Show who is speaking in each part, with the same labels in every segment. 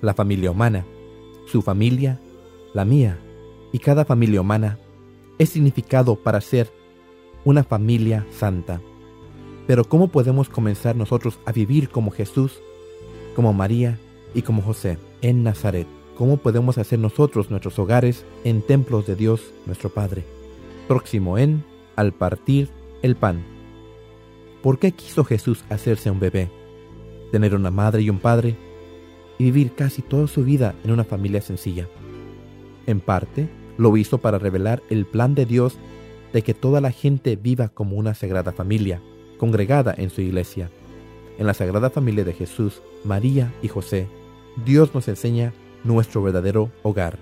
Speaker 1: la familia humana, su familia, la mía, y cada familia humana es significado para ser una familia santa. Pero ¿cómo podemos comenzar nosotros a vivir como Jesús, como María y como José en Nazaret? ¿Cómo podemos hacer nosotros nuestros hogares en templos de Dios nuestro Padre? Próximo en Al partir el pan. ¿Por qué quiso Jesús hacerse un bebé? Tener una madre y un padre y vivir casi toda su vida en una familia sencilla. En parte, lo hizo para revelar el plan de Dios de que toda la gente viva como una sagrada familia, congregada en su iglesia. En la sagrada familia de Jesús, María y José, Dios nos enseña nuestro verdadero hogar.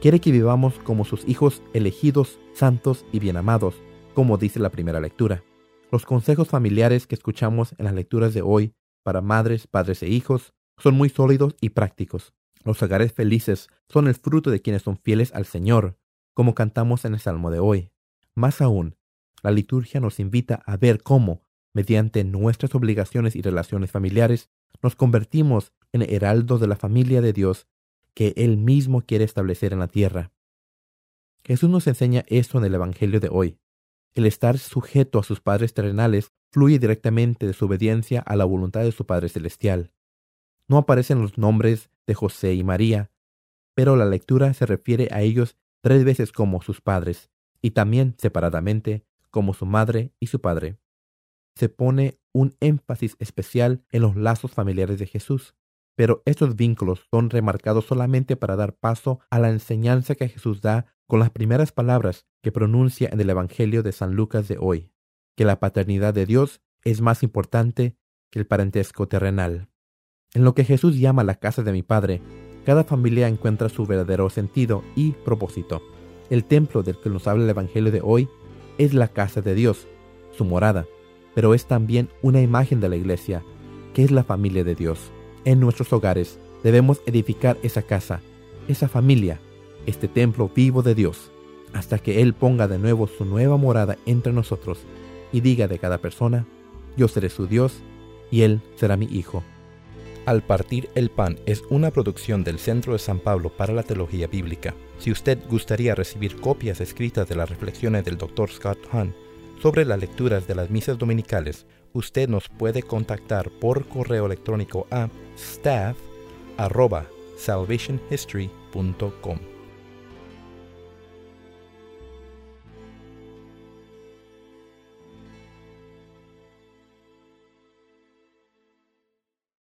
Speaker 1: Quiere que vivamos como sus hijos elegidos, santos y bien amados, como dice la primera lectura. Los consejos familiares que escuchamos en las lecturas de hoy para madres, padres e hijos son muy sólidos y prácticos. Los hogares felices son el fruto de quienes son fieles al Señor, como cantamos en el Salmo de hoy. Más aún, la liturgia nos invita a ver cómo, mediante nuestras obligaciones y relaciones familiares, nos convertimos en heraldos de la familia de Dios que Él mismo quiere establecer en la tierra. Jesús nos enseña esto en el Evangelio de hoy. El estar sujeto a sus padres terrenales fluye directamente de su obediencia a la voluntad de su Padre Celestial. No aparecen los nombres de José y María, pero la lectura se refiere a ellos tres veces como sus padres, y también separadamente como su madre y su padre. Se pone un énfasis especial en los lazos familiares de Jesús, pero estos vínculos son remarcados solamente para dar paso a la enseñanza que Jesús da con las primeras palabras que pronuncia en el Evangelio de San Lucas de hoy, que la paternidad de Dios es más importante que el parentesco terrenal. En lo que Jesús llama la casa de mi Padre, cada familia encuentra su verdadero sentido y propósito. El templo del que nos habla el Evangelio de hoy es la casa de Dios, su morada, pero es también una imagen de la iglesia, que es la familia de Dios. En nuestros hogares debemos edificar esa casa, esa familia, este templo vivo de Dios, hasta que Él ponga de nuevo su nueva morada entre nosotros y diga de cada persona, yo seré su Dios y Él será mi Hijo. Al partir el pan es una producción del Centro de San Pablo para la Teología Bíblica. Si usted gustaría recibir copias escritas de las reflexiones del Dr. Scott Hahn sobre las lecturas de las misas dominicales, usted nos puede contactar por correo electrónico a staff@salvationhistory.com.